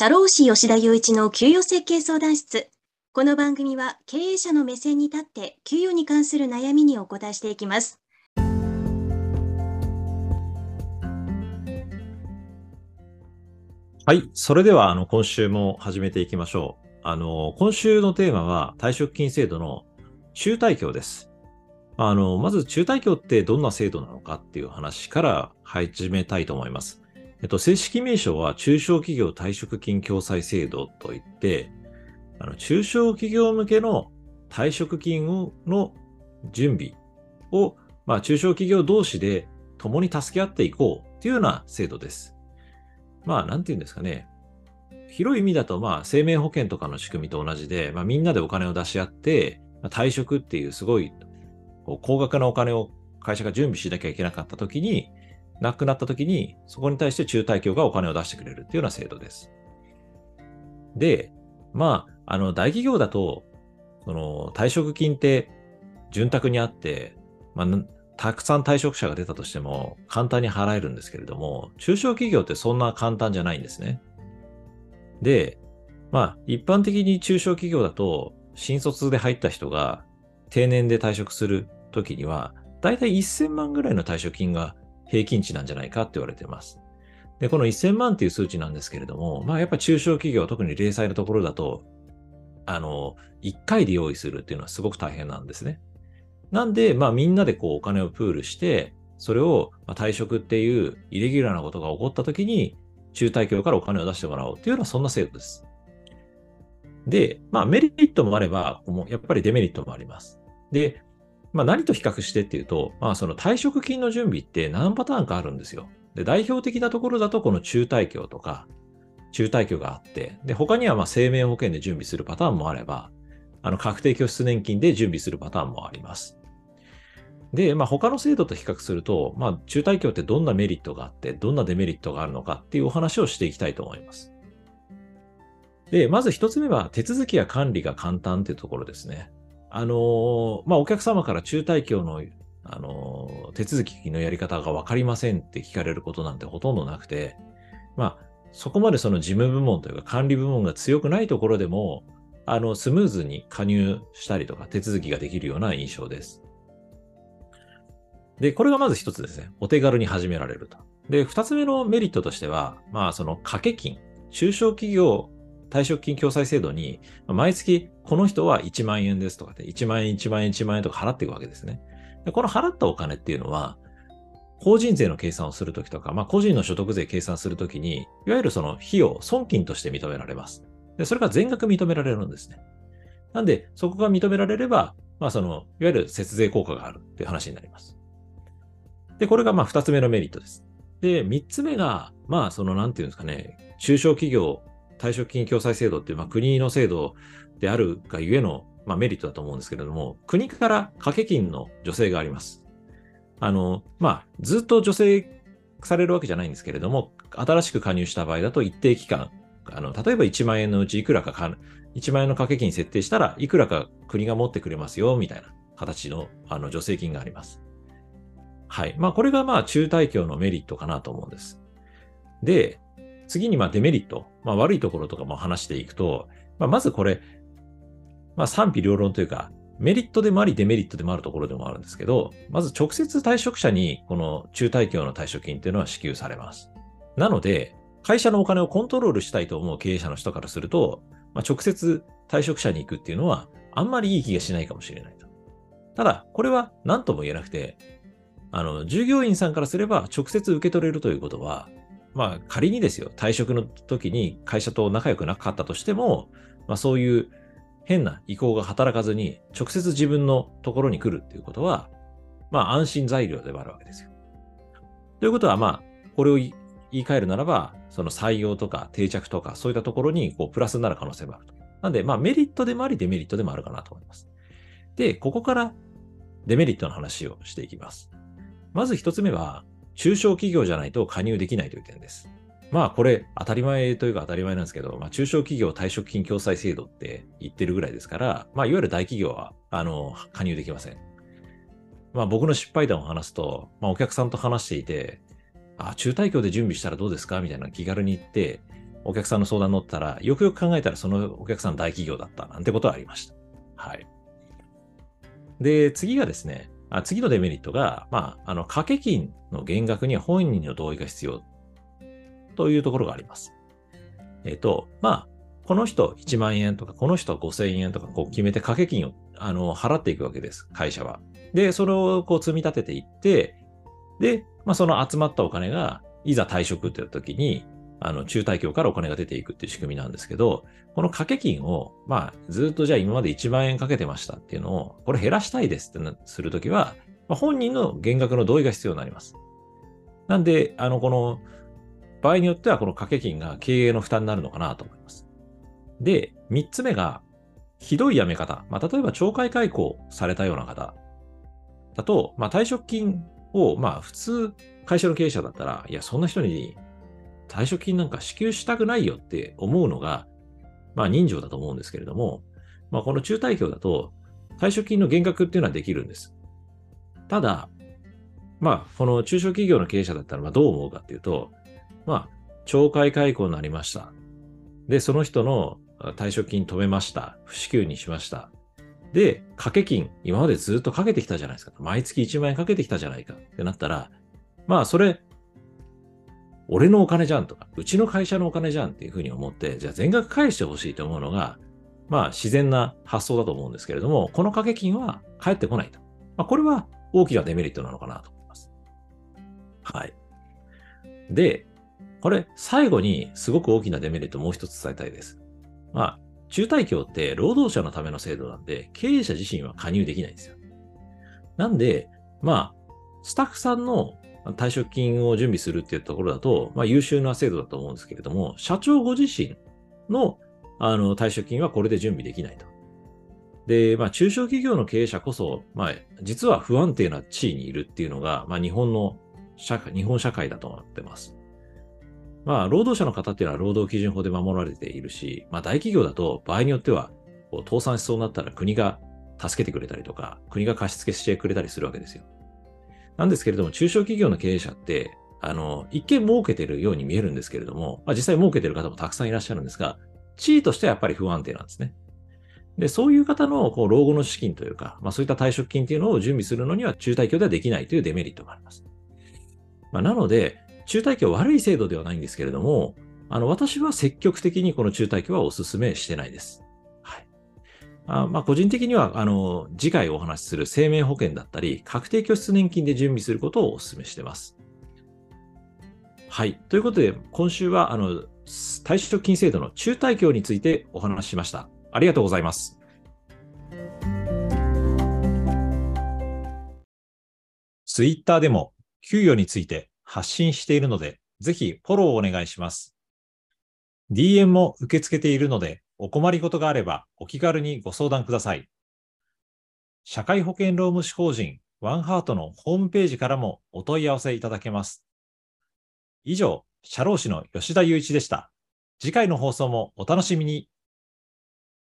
社労士吉田雄一の給与設計相談室。この番組は経営者の目線に立って給与に関する悩みにお答えしていきます。はい。それでは、あの、今週も始めていきましょう。あの、今週のテーマは退職金制度の中退協です。あの、まず中退協ってどんな制度なのかっていう話から始めたいと思います。えっと、正式名称は中小企業退職金共済制度といって、あの中小企業向けの退職金の準備を、まあ、中小企業同士で共に助け合っていこうというような制度です。まあ、なんて言うんですかね。広い意味だと、まあ、生命保険とかの仕組みと同じで、まあ、みんなでお金を出し合って、まあ、退職っていうすごい高額なお金を会社が準備しなきゃいけなかったときに、亡くなった時に、そこに対して中退協がお金を出してくれるっていうような制度です。で、まあ、あの、大企業だと、その、退職金って潤沢にあって、まあ、たくさん退職者が出たとしても簡単に払えるんですけれども、中小企業ってそんな簡単じゃないんですね。で、まあ、一般的に中小企業だと、新卒で入った人が定年で退職するときには、だいたい1000万ぐらいの退職金が平均値なんじゃないかって言われてます。で、この1000万っていう数値なんですけれども、まあやっぱ中小企業、特に零細のところだと、あの、1回で用意するっていうのはすごく大変なんですね。なんで、まあみんなでこうお金をプールして、それを退職っていうイレギュラーなことが起こった時に、中退協からお金を出してもらおうっていうのはそんな制度です。で、まあメリットもあれば、やっぱりデメリットもあります。で、まあ何と比較してっていうと、まあその退職金の準備って何パターンかあるんですよ。で、代表的なところだとこの中退協とか、中退協があって、で、他にはま生命保険で準備するパターンもあれば、あの確定拠出年金で準備するパターンもあります。で、まあ他の制度と比較すると、まあ中退協ってどんなメリットがあって、どんなデメリットがあるのかっていうお話をしていきたいと思います。で、まず一つ目は手続きや管理が簡単っていうところですね。あのまあ、お客様から中退協の、あの手続きのやり方がわかりませんって聞かれることなんてほとんどなくて、まあ、そこまでその事務部門というか管理部門が強くないところでも、あの、スムーズに加入したりとか手続きができるような印象です。で、これがまず一つですね。お手軽に始められると。で、二つ目のメリットとしては、まあ、その掛け金、中小企業退職金共済制度に、毎月この人は1万円ですとかで、1万円、1万円、1万円とか払っていくわけですね。でこの払ったお金っていうのは、法人税の計算をするときとか、まあ、個人の所得税計算するときに、いわゆるその費用、損金として認められます。で、それが全額認められるんですね。なんで、そこが認められれば、まあ、その、いわゆる節税効果があるっていう話になります。で、これがまあ二つ目のメリットです。で、三つ目が、まあ、その、なんていうんですかね、中小企業退職金共済制度っていう、まあ、国の制度であるがゆえの、まあ、メリットだと思うんですけれども、国から掛け金の助成があります。あの、まあ、ずっと助成されるわけじゃないんですけれども、新しく加入した場合だと一定期間、あの、例えば1万円のうちいくらかか、1万円の掛け金設定したらいくらか国が持ってくれますよ、みたいな形の、あの、助成金があります。はい。まあ、これがまあ、中退協のメリットかなと思うんです。で、次にまあデメリット、まあ、悪いところとかも話していくと、まあ、まずこれ、まあ、賛否両論というか、メリットでもありデメリットでもあるところでもあるんですけど、まず直接退職者にこの中退協の退職金っていうのは支給されます。なので、会社のお金をコントロールしたいと思う経営者の人からすると、まあ、直接退職者に行くっていうのはあんまりいい気がしないかもしれないと。ただ、これは何とも言えなくて、あの、従業員さんからすれば直接受け取れるということは、まあ仮にですよ、退職の時に会社と仲良くなかったとしても、まあそういう変な意向が働かずに直接自分のところに来るっていうことは、まあ安心材料でもあるわけですよ。ということはまあ、これを言い換えるならば、その採用とか定着とかそういったところにこうプラスになる可能性もあると。なんで、まあメリットでもありデメリットでもあるかなと思います。で、ここからデメリットの話をしていきます。まず一つ目は、中小企業じゃないと加入できないという点です。まあこれ当たり前というか当たり前なんですけど、まあ中小企業退職金共済制度って言ってるぐらいですから、まあいわゆる大企業は、あの、加入できません。まあ僕の失敗談を話すと、まあお客さんと話していて、あ、中退協で準備したらどうですか？みたいな気軽に言って、お客さんの相談に乗ったら、よくよく考えたらそのお客さん大企業だったなんてことはありました。はい。で、次がですね、次のデメリットが、まあ、あの、掛け金の減額には本人の同意が必要というところがあります。えっ、ー、と、まあ、この人1万円とか、この人5000円とか、こう決めて掛け金をあの払っていくわけです、会社は。で、それをこう積み立てていって、で、まあ、その集まったお金が、いざ退職って言った時に、あの、中退協からお金が出ていくっていう仕組みなんですけど、この掛け金を、まあ、ずっとじゃあ今まで1万円かけてましたっていうのを、これ減らしたいですってするときは、まあ、本人の減額の同意が必要になります。なんで、あの、この、場合によってはこの掛け金が経営の負担になるのかなと思います。で、3つ目が、ひどい辞め方。まあ、例えば懲戒解雇されたような方だと、まあ、退職金を、まあ、普通、会社の経営者だったら、いや、そんな人に退職金なんか支給したくないよって思うのが、まあ人情だと思うんですけれども、まあこの中退協だと退職金の減額っていうのはできるんです。ただ、まあこの中小企業の経営者だったらまあどう思うかっていうと、まあ懲戒解雇になりました。で、その人の退職金止めました。不支給にしました。で、掛け金、今までずっとかけてきたじゃないですか。毎月1万円かけてきたじゃないかってなったら、まあそれ俺のお金じゃんとか、うちの会社のお金じゃんっていうふうに思って、じゃあ全額返してほしいと思うのが、まあ自然な発想だと思うんですけれども、この掛け金は返ってこないと。まあ、これは大きなデメリットなのかなと思います。はい。で、これ最後にすごく大きなデメリットもう一つ伝えたいです。まあ、中退協って労働者のための制度なんで、経営者自身は加入できないんですよ。なんで、まあ、スタッフさんの退職金を準備するっていうところだと、まあ、優秀な制度だと思うんですけれども、社長ご自身のあの退職金はこれで準備できないと。で、まあ、中小企業の経営者こそ、まあ、実は不安定な地位にいるっていうのが、まあ、日本の社会、日本社会だと思ってます。まあ、労働者の方っていうのは労働基準法で守られているし、まあ、大企業だと場合によっては、倒産しそうになったら国が助けてくれたりとか、国が貸し付けしてくれたりするわけですよ。なんですけれども、中小企業の経営者って、あの、一見儲けてるように見えるんですけれども、まあ、実際儲けてる方もたくさんいらっしゃるんですが、地位としてはやっぱり不安定なんですね。で、そういう方のこう老後の資金というか、まあそういった退職金っていうのを準備するのには中退協ではできないというデメリットがあります。まあ、なので、中退協悪い制度ではないんですけれども、あの、私は積極的にこの中退協はお勧めしてないです。あまあ、個人的には、あの、次回お話しする生命保険だったり、確定拠出年金で準備することをお勧めしています。はい。ということで、今週は、あの、退職金制度の中退協についてお話ししました。ありがとうございます。ツイッターでも給与について発信しているので、ぜひフォローお願いします。DM も受け付けているので、お困りごとがあればお気軽にご相談ください。社会保険労務士法人ワンハートのホームページからもお問い合わせいただけます。以上、社労士の吉田祐一でした。次回の放送もお楽しみに。